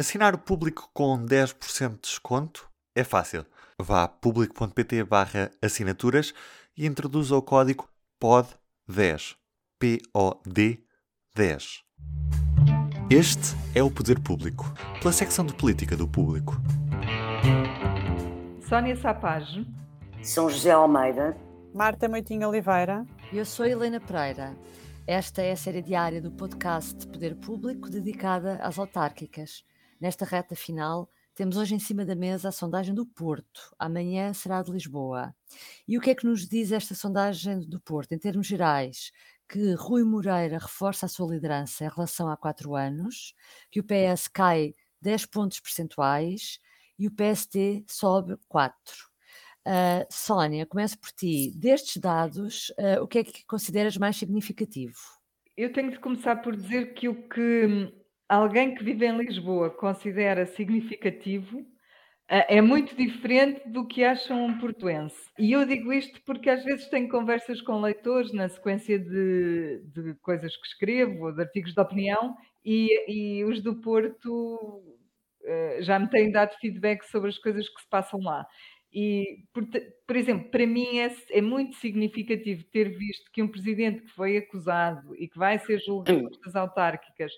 Assinar o público com 10% de desconto é fácil. Vá a público.pt barra assinaturas e introduza o código POD10. P-O-D 10. Este é o Poder Público, pela secção de política do público. Sónia Sapage. São José Almeida. Marta Moitinho Oliveira. Eu sou Helena Pereira. Esta é a série diária do podcast Poder Público dedicada às autárquicas. Nesta reta final, temos hoje em cima da mesa a sondagem do Porto. Amanhã será de Lisboa. E o que é que nos diz esta sondagem do Porto? Em termos gerais, que Rui Moreira reforça a sua liderança em relação a quatro anos, que o PS cai 10 pontos percentuais e o PST sobe 4. Uh, Sónia, começo por ti. Destes dados, uh, o que é que consideras mais significativo? Eu tenho de começar por dizer que o que alguém que vive em Lisboa considera significativo eh, é muito diferente do que acham um portuense. E eu digo isto porque às vezes tenho conversas com leitores na sequência de, de coisas que escrevo, ou de artigos de opinião, e, e os do Porto uh, já me têm dado feedback sobre as coisas que se passam lá. E, por, por exemplo, para mim é, é, muito significativo ter visto que um presidente que foi acusado e que vai ser julgado pelas autárquicas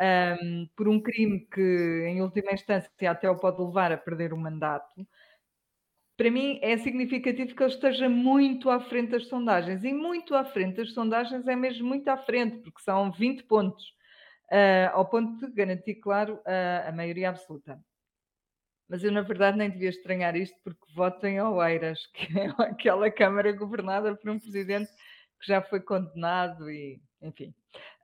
um, por um crime que, em última instância, até o pode levar a perder o mandato, para mim é significativo que ele esteja muito à frente das sondagens. E muito à frente das sondagens é mesmo muito à frente, porque são 20 pontos, uh, ao ponto de garantir, claro, uh, a maioria absoluta. Mas eu, na verdade, nem devia estranhar isto, porque voto em Oeiras, que é aquela Câmara governada por um presidente que já foi condenado e, enfim.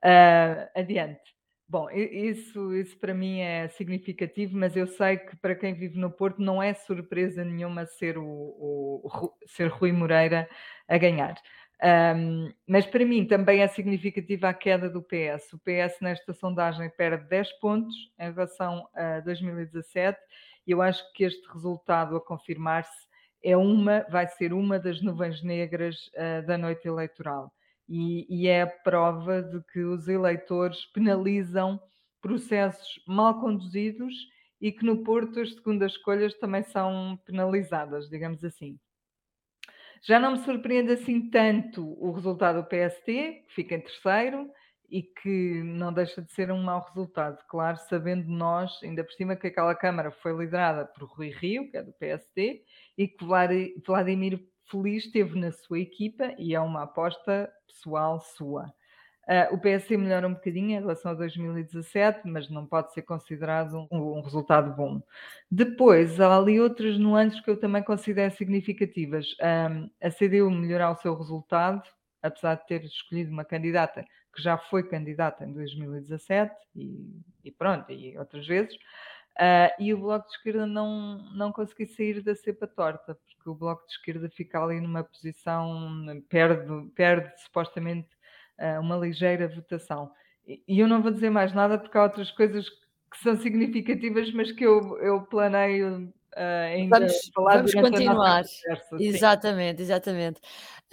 Uh, adiante. Bom, isso, isso para mim é significativo, mas eu sei que para quem vive no Porto não é surpresa nenhuma ser, o, o ser Rui Moreira a ganhar. Um, mas para mim também é significativa a queda do PS. O PS nesta sondagem perde 10 pontos em relação a 2017 e eu acho que este resultado a confirmar-se é uma, vai ser uma das nuvens negras uh, da noite eleitoral e, e é a prova de que os eleitores penalizam processos mal conduzidos e que no Porto as segundas escolhas também são penalizadas, digamos assim. Já não me surpreende assim tanto o resultado do PST, que fica em terceiro e que não deixa de ser um mau resultado, claro, sabendo nós, ainda por cima, que aquela Câmara foi liderada por Rui Rio, que é do PST, e que Vladimir Feliz teve na sua equipa e é uma aposta pessoal sua. Uh, o PSC melhora um bocadinho em relação a 2017, mas não pode ser considerado um, um, resultado bom. Depois, há ali outras nuances que eu também considero significativas. Um, a CDU melhorar o seu resultado, apesar de ter escolhido uma candidata que já foi candidata em 2017 e, e pronto, e outras vezes. Uh, e o Bloco de Esquerda não, não conseguiu sair da cepa torta, porque o Bloco de Esquerda fica ali numa posição, perde, perde supostamente uh, uma ligeira votação. E, e eu não vou dizer mais nada porque há outras coisas que são significativas, mas que eu, eu planeio uh, ainda vamos, falar vamos continuar. Conversa, exatamente, exatamente.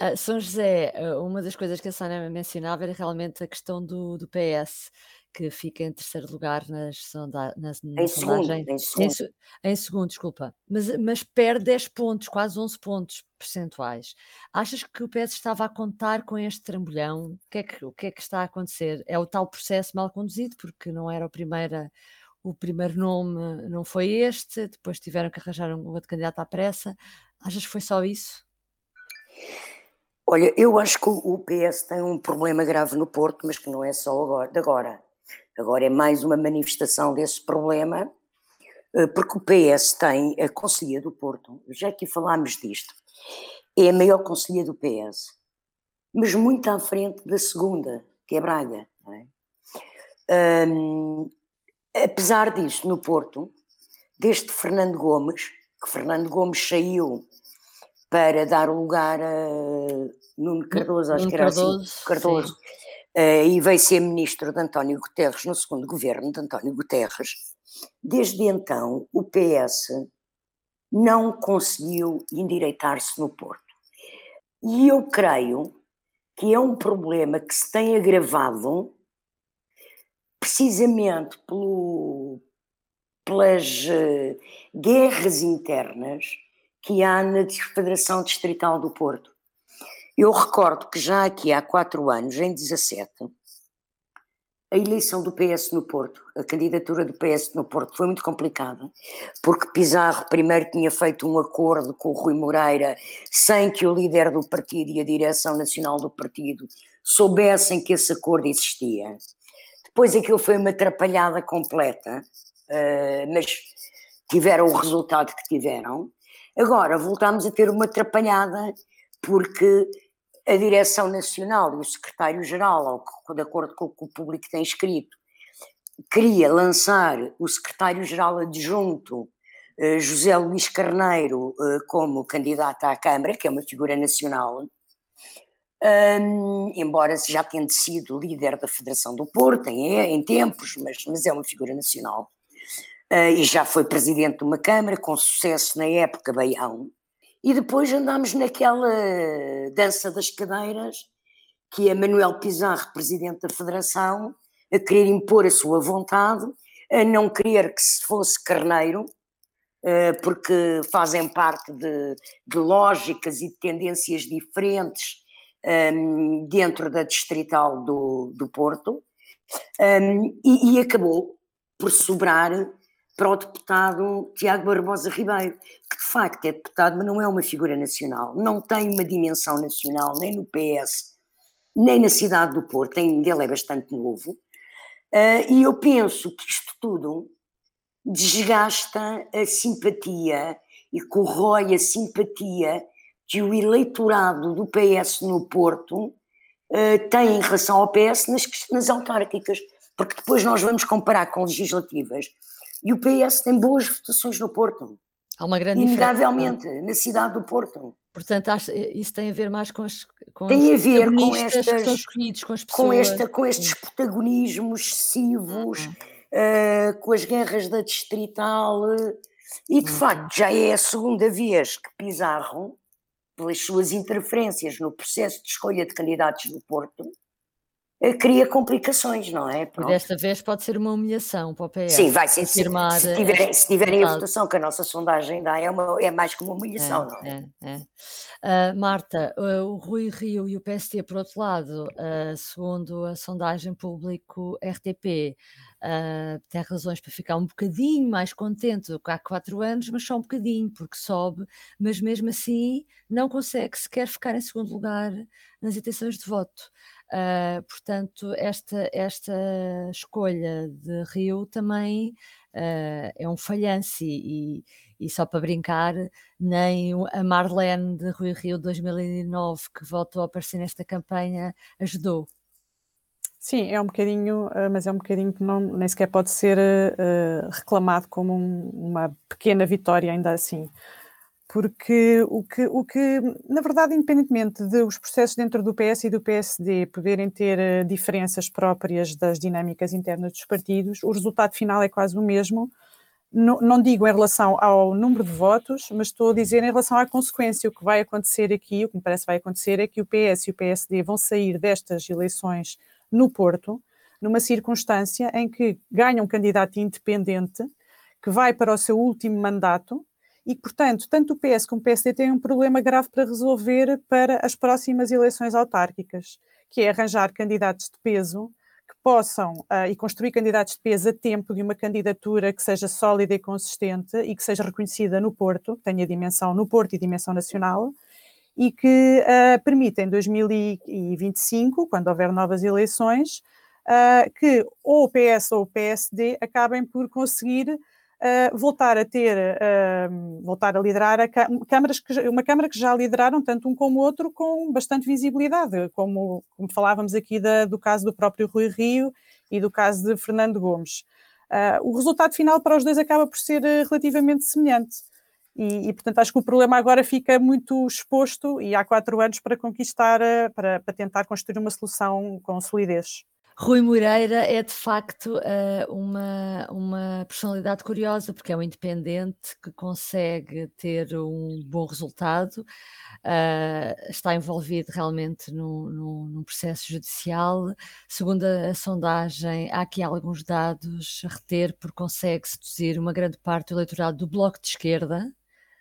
Uh, São José, uma das coisas que a Sônia mencionava era realmente a questão do, do PS que fica em terceiro lugar nas sonda, nas, na em sondagem. Segundo, em, segundo. Em, em, segundo, desculpa. Mas, mas perde 10 pontos, quase 11 pontos percentuais. Achas que o PS estava a contar com este trambolhão? O que é que, o que, é que está a acontecer? É o tal processo mal conduzido, porque não era o primeiro, o primeiro nome, não foi este, depois tiveram que arranjar um outro candidato à pressa. Achas que foi só isso? Olha, eu acho que o PS tem um problema grave no Porto, mas que não é só agora, de agora. Agora é mais uma manifestação desse problema, eh, porque o PS tem a Conselhia do Porto, já aqui falámos disto, é a maior Conselhia do PS, mas muito à frente da segunda, que é Braga. É? Um, apesar disso, no Porto, desde Fernando Gomes, que Fernando Gomes saiu para dar lugar a Nuno Cardoso, acho Nuno que era assim, Cardoso, assim, Cardoso, uh, e veio ser ministro de António Guterres no segundo governo de António Guterres. Desde então, o PS não conseguiu endireitar-se no Porto. E eu creio que é um problema que se tem agravado precisamente pelo, pelas uh, guerras internas que há na Federação Distrital do Porto. Eu recordo que já aqui há quatro anos, em 17, a eleição do PS no Porto, a candidatura do PS no Porto foi muito complicada, porque Pizarro primeiro tinha feito um acordo com o Rui Moreira sem que o líder do partido e a direção nacional do partido soubessem que esse acordo existia. Depois aquilo foi uma atrapalhada completa, uh, mas tiveram o resultado que tiveram. Agora voltámos a ter uma atrapalhada porque a direção nacional e o secretário-geral, de acordo com o que o público tem escrito, queria lançar o secretário-geral adjunto eh, José Luís Carneiro eh, como candidato à Câmara, que é uma figura nacional, um, embora já tenha sido líder da Federação do Porto em, em tempos, mas, mas, é uma figura nacional. Uh, e já foi presidente de uma Câmara, com sucesso na época, Baião. E depois andámos naquela dança das cadeiras, que é Manuel Pizarro, presidente da Federação, a querer impor a sua vontade, a não querer que se fosse Carneiro, ah, porque fazem parte de, de lógicas e de tendências diferentes um, dentro da distrital do, do Porto, um, e, e, acabou por sobrar para o deputado Tiago Barbosa Ribeiro, facto é deputado, mas não é uma figura nacional, não tem uma dimensão nacional, nem no PS, nem na cidade do Porto, ainda ele é bastante novo, uh, e eu penso que isto tudo desgasta a simpatia e corrói a simpatia que o eleitorado do PS no Porto uh, tem em relação ao PS nas, nas autárquicas, porque depois nós vamos comparar com legislativas. E o PS tem boas votações no Porto. Há uma grande Inegavelmente, na cidade do Porto. Portanto, isso tem a ver mais com as com Tem a ver com estas escolhidos, com, as pessoas, com, esta, com estes protagonismos excessivos, uh, com as guerras da distrital, e de facto já é a segunda vez que Pizarro pelas suas interferências no processo de escolha de candidatos do Porto, eh, cria complicações, não é? Pronto. Desta vez pode ser uma humilhação para o PS. Sim, vai ser. Se, se, tiverem, se tiverem a votação que a nossa sondagem dá, é, uma, é mais que uma humilhação, é, não é? é. Uh, Marta, uh, o Rui Rio e o PST, por outro lado, uh, segundo a sondagem público RTP, Uh, tem razões para ficar um bocadinho mais contente do que há quatro anos, mas só um bocadinho, porque sobe, mas mesmo assim não consegue sequer ficar em segundo lugar nas intenções de voto. Uh, portanto, esta, esta escolha de Rio também uh, é um falhanço e, e, só para brincar, nem a Marlene de Rui Rio 2009, que voltou a aparecer nesta campanha, ajudou. Sim, é um bocadinho, eh, mas é um bocadinho que não, nem sequer pode ser uh, reclamado como um, uma pequena vitória, ainda assim. Porque o que, o que, na verdade, independentemente dos processos dentro do PS e do PSD poderem ter uh, diferenças próprias das dinâmicas internas dos partidos, o resultado final é quase o mesmo. Não, não digo em relação ao número de votos, mas estou a dizer em relação à consequência. O que vai acontecer aqui, o que me parece vai acontecer, é que o PS e o PSD vão sair destas eleições no Porto, numa circunstância em que ganha um candidato independente que vai para o seu último mandato e, portanto, tanto o PS como o PSD têm um problema grave para resolver para as próximas eleições autárquicas, que é arranjar candidatos de peso que possam uh, e construir candidatos de peso a tempo de uma candidatura que seja sólida e consistente e que seja reconhecida no Porto, tenha dimensão no Porto e dimensão nacional, e que uh, permita em 2025, quando houver novas eleições, uh, que ou o PS ou o PSD acabem por conseguir uh, voltar a ter, voltar a liderar a câmaras que, uma Câmara que já lideraram tanto um como o outro com bastante visibilidade, como, como falávamos aqui da, do caso do próprio Rui Rio e do caso de Fernando Gomes. o resultado final para os dois acaba por ser relativamente semelhante. E, e, portanto, acho que o problema agora fica muito exposto e há quatro anos para conquistar, eh, para, para tentar construir uma solução com solidez. Rui Moreira é de facto uh, uma, uma personalidade curiosa, porque é um independente que consegue ter um bom resultado, uh, está envolvido realmente num, processo judicial. Segundo a, a, sondagem, há aqui alguns dados a reter, porque consegue seduzir uma grande parte do eleitorado do Bloco de Esquerda,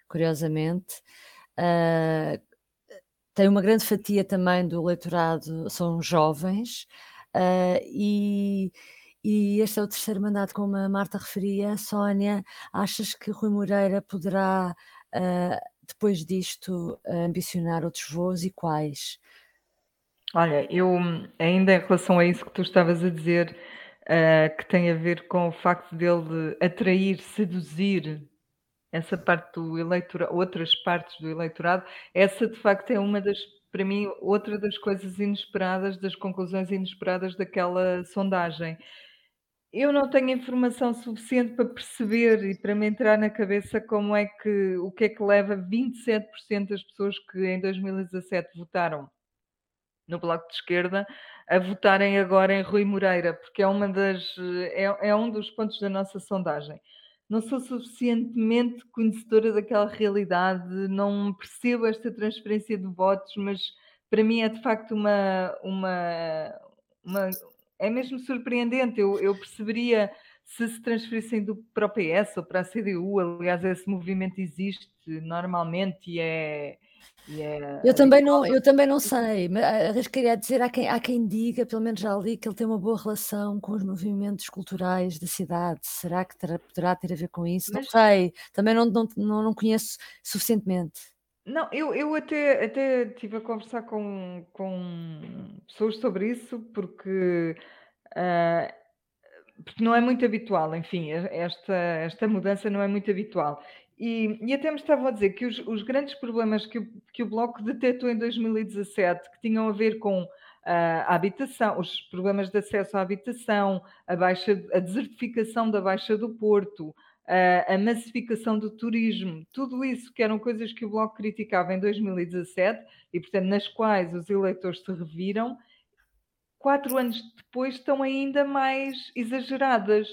curiosamente. Uh, tem uma grande fatia também do eleitorado, são jovens. Uh, e, e este é o terceiro mandato, como a Marta referia. Sónia, achas que Rui Moreira poderá, uh, depois disto, ambicionar outros voos e quais? Olha, eu ainda em relação a isso que tu estavas a dizer, uh, que tem a ver com o facto dele atrair, seduzir essa parte do eleitorado, outras partes do eleitorado, essa de facto é uma das para mim, outra das coisas inesperadas, das conclusões inesperadas daquela sondagem. Eu não tenho informação suficiente para perceber e para me entrar na cabeça como é que o que é que leva 27% das pessoas que em 2017 votaram no Bloco de Esquerda a votarem agora em Rui Moreira, porque é uma das é, é um dos pontos da nossa sondagem não sou suficientemente conhecedora daquela realidade, não percebo esta transferência de votos, mas para mim é de facto uma. uma, uma é mesmo surpreendente. Eu, eu perceberia se se transferissem do, para o PS ou para a CDU, aliás, esse movimento existe normalmente e é Yeah. Eu também não, eu também não sei, mas arriscaria dizer, há quem, há quem diga, pelo menos já li, que ele tem uma boa relação com os movimentos culturais da cidade. Será que terá, poderá ter a ver com isso? Mas, não sei, também não, não, não, não conheço suficientemente. Não, eu, eu até, até estive a conversar com, com pessoas sobre isso, porque, uh, porque não é muito habitual, enfim, esta, esta mudança não é muito habitual. E, e, até me estavam a dizer que os, os grandes problemas que o, que o, Bloco detectou em 2017, que tinham a ver com uh, a habitação, os problemas de acesso à habitação, a, baixa, a desertificação da Baixa do Porto, uh, a massificação do turismo, tudo isso que eram coisas que o Bloco criticava em 2017 e, portanto, nas quais os eleitores se reviram, quatro anos depois estão ainda mais exageradas.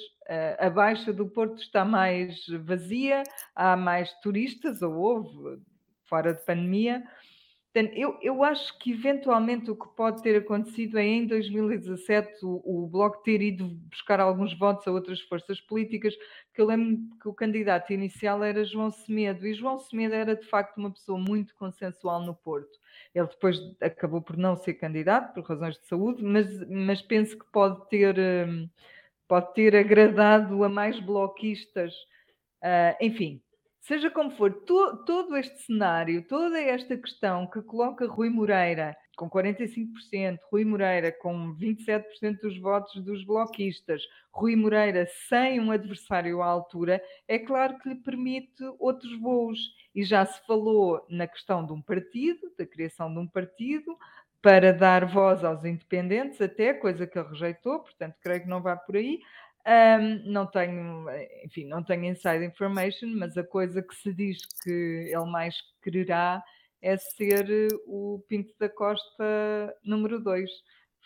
A Baixa do Porto está mais vazia, há mais turistas, ou houve, fora de pandemia. Portanto, eu, eu acho que eventualmente o que pode ter acontecido é em 2017 o, o Bloco ter ido buscar alguns votos a outras forças políticas, que eu lembro que o candidato inicial era João Semedo, e João Semedo era de facto uma pessoa muito consensual no Porto. Ele depois acabou por não ser candidato por razões de saúde, mas, mas penso que pode ter, hum, pode ter agradado a mais bloquistas. Uh, enfim, seja como for, to, todo este cenário, toda esta questão que coloca Rui Moreira com 45%, Rui Moreira com 27% dos votos dos bloquistas, Rui Moreira sem um adversário à altura, é claro que lhe permite outros voos. E já se falou na questão de um partido, da criação de um partido, para dar voz aos independentes, até coisa que ele rejeitou, portanto, creio que não vai por aí. Um, não tenho, enfim, não tenho inside information, mas a coisa que se diz que ele mais quererá é ser eh, o Pinto da Costa número 2.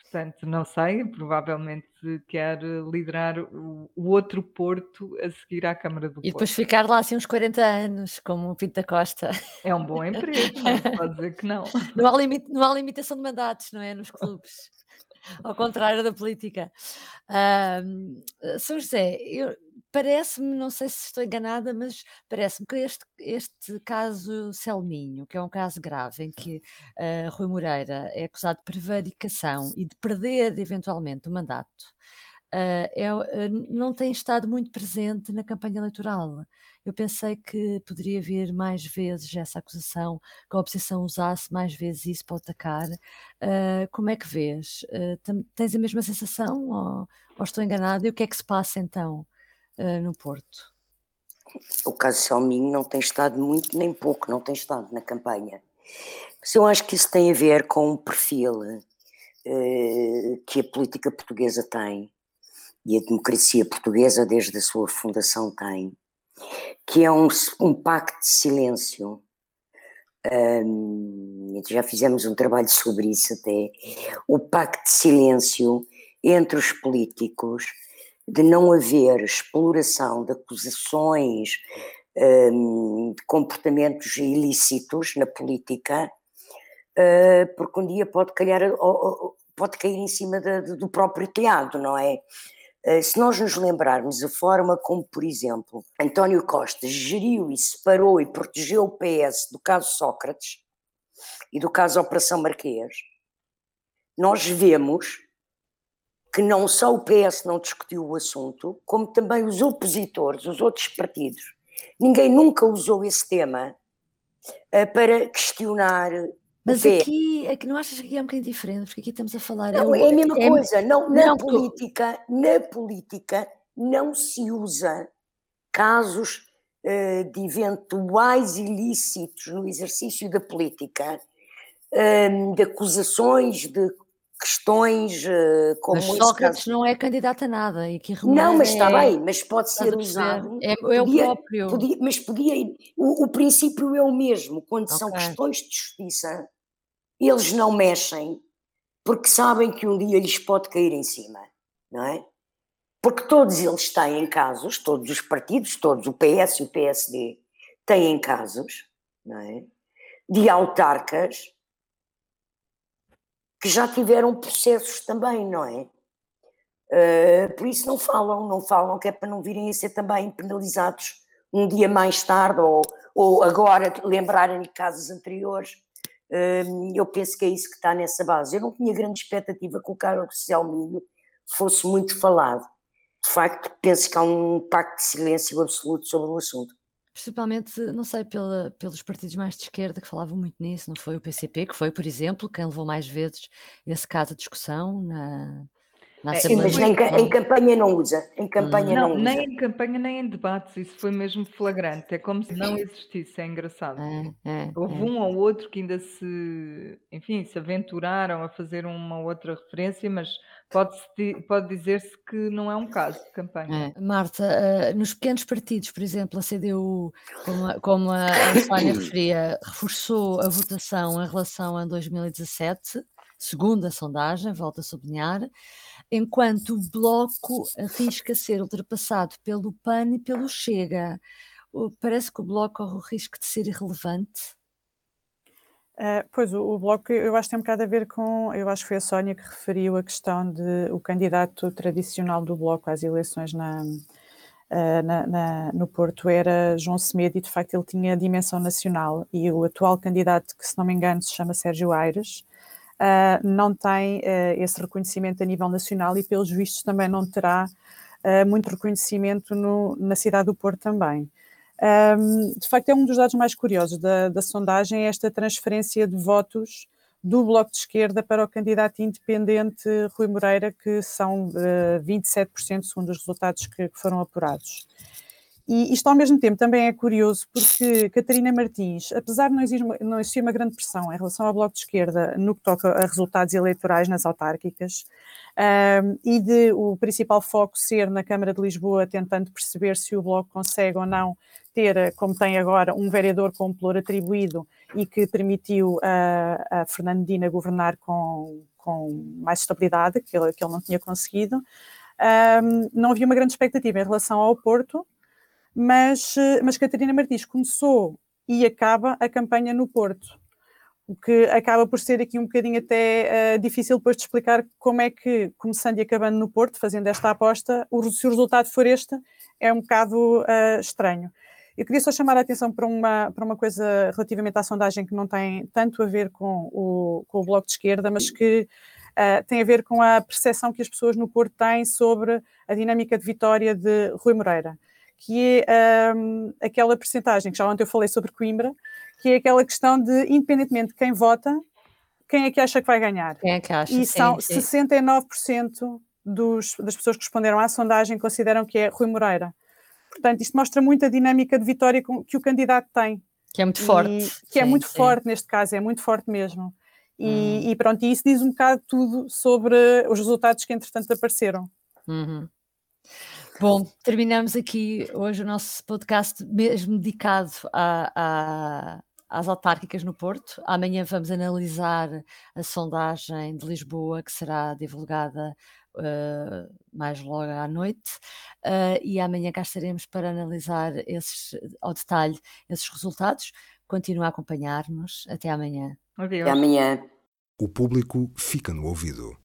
Portanto, não sei, provavelmente quer liderar o, o, outro Porto a seguir à Câmara do Porto. E depois ficar lá assim uns 40 anos, como o Pinto da Costa. É um bom emprego, não pode dizer que não. Não há, limite, não há limitação de mandatos, não é? Nos clubes. Ao contrário da política. Uh, São José, eu, Parece-me, não sei se estou enganada, mas parece-me que este, este caso Selminho, que é um caso grave em que uh, Rui Moreira é acusado de prevaricação e de perder eventualmente o mandato, uh, é, uh, não tem estado muito presente na campanha eleitoral. Eu pensei que poderia vir mais vezes essa acusação, que a oposição usasse mais vezes isso para atacar. como é que vês? tens a mesma sensação ou, ou estou enganada? E o que é que se passa então? Uh, no Porto? O caso Salminho não tem estado muito nem pouco, não tem estado na campanha. Mas eu acho que isso tem a ver com o perfil uh, que a política portuguesa tem e a democracia portuguesa desde a sua fundação tem, que é um, um pacto de silêncio. Um, já fizemos um trabalho sobre isso até. O pacto de silêncio entre os políticos de não haver exploração de acusações um, de comportamentos ilícitos na política, uh, porque um dia pode calhar, pode cair em cima de, do próprio telhado, não é? Uh, se nós nos lembrarmos a forma como, por exemplo, António Costa geriu e separou e protegeu o PS do caso Sócrates e do caso Operação Marquês, nós vemos que não só o PS não discutiu o assunto, como também os opositores, os outros partidos. Ninguém nunca usou esse tema uh, para questionar. Mas aqui, aqui não achas que aqui é um bocadinho diferente? Porque aqui estamos a falar. Não, é, a mesma é, coisa. Não, na não, política, na política não se usa casos uh, de eventuais ilícitos no exercício da política, uh, de acusações de questões uh, como mas Sócrates caso. não é candidato a nada e que não mas está é, bem mas pode ser usado é, é podia, o próprio podia, mas podia o, o, princípio é o mesmo quando okay. são questões de justiça eles não mexem porque sabem que um dia lhes pode cair em cima não é porque todos eles têm casos todos os partidos todos o PS e o PSD têm casos não é de autarcas que já tiveram processos também, não é? Uh, por isso não falam, não falam, que é para não virem a ser também penalizados um dia mais tarde ou, ou agora lembrarem de casos anteriores. Uh, eu penso que é isso que está nessa base. Eu não tinha grande expectativa que o Carlos Selminho fosse muito falado. De facto, penso que há um pacto de silêncio absoluto sobre o assunto. Principalmente, não sei, pela, pelos partidos mais de esquerda que falavam muito nisso, não foi o PCP, que foi, por exemplo, quem levou mais vezes esse caso à discussão na, na é, Sim, mas em, em, campanha não usa. Em campanha não, não usa. Nem em campanha, nem em debates. Isso foi mesmo flagrante. É como se não existisse. É engraçado. É, é, Houve é. um ou outro que ainda se, enfim, se aventuraram a fazer uma outra referência, mas pode, pode dizer-se que não é um caso de campanha. É. Marta, uh, nos pequenos partidos, por exemplo, a CDU, como a, como a, a referia, reforçou a votação em relação a 2017, segundo a sondagem, volto a sublinhar enquanto o Bloco arrisca ser ultrapassado pelo PAN e pelo Chega. Parece que o Bloco corre o risco de ser irrelevante. Uh, pois, o, o, Bloco, eu acho que tem um bocado a ver com, eu acho que foi a Sónia que referiu a questão de o candidato tradicional do Bloco às eleições na, uh, na, na, no Porto era João Semedo e de facto ele tinha dimensão nacional e o atual candidato, que se não me engano se chama Sérgio Aires, uh, não tem esse reconhecimento a nível nacional e, pelos vistos, também não terá muito reconhecimento no, na cidade do Porto também. Um, de facto, é um dos dados mais curiosos da, da sondagem esta transferência de votos do Bloco de Esquerda para o candidato independente Rui Moreira, que são uh, 27% segundo os resultados que, que, foram apurados. E isto ao mesmo tempo também é curioso porque Catarina Martins, apesar de não existir, uma, não existir uma grande pressão em relação ao Bloco de Esquerda no que toca a resultados eleitorais nas autárquicas, um, e de o principal foco ser na Câmara de Lisboa, tentando perceber se o Bloco consegue ou não ter, como tem agora, um vereador com pluro atribuído e que permitiu a, a Fernandina governar com, com mais estabilidade, que ele, que ele não tinha conseguido. Um, não havia uma grande expectativa em relação ao Porto, mas, eh, mas Catarina Martins começou e acaba a campanha no Porto, o que acaba por ser aqui um bocadinho até uh, difícil depois de explicar como é que, começando e acabando no Porto, fazendo esta aposta, o, se o resultado for este, é um bocado uh, estranho. Eu queria só chamar a atenção para uma, para uma coisa relativamente à sondagem que não tem tanto a ver com o, com o Bloco de Esquerda, mas que uh, tem a ver com a percepção que as pessoas no Porto têm sobre a dinâmica de vitória de Rui Moreira que é um, aquela percentagem que já ontem eu falei sobre Coimbra, que é aquela questão de, independentemente de quem vota, quem é que acha que vai ganhar? Quem é que acha? E são sim, 69% dos, das pessoas que responderam à sondagem consideram que é Rui Moreira. Portanto, isto mostra muito a dinâmica de vitória que o candidato tem. Que é muito forte. E, que é sim, é muito forte neste caso, é muito forte mesmo. E, hum. e, pronto, e isso diz um bocado tudo sobre os resultados que entretanto apareceram. Uhum. Bom, terminamos aqui hoje o nosso podcast mesmo dedicado à, à, às autárquicas no Porto. Amanhã vamos analisar a sondagem de Lisboa, que será divulgada uh, mais logo à noite, uh, e amanhã cá estaremos para analisar esses, ao detalhe esses resultados. Continua a acompanhar-nos. Até amanhã. Adeus. Até amanhã. O público fica no ouvido.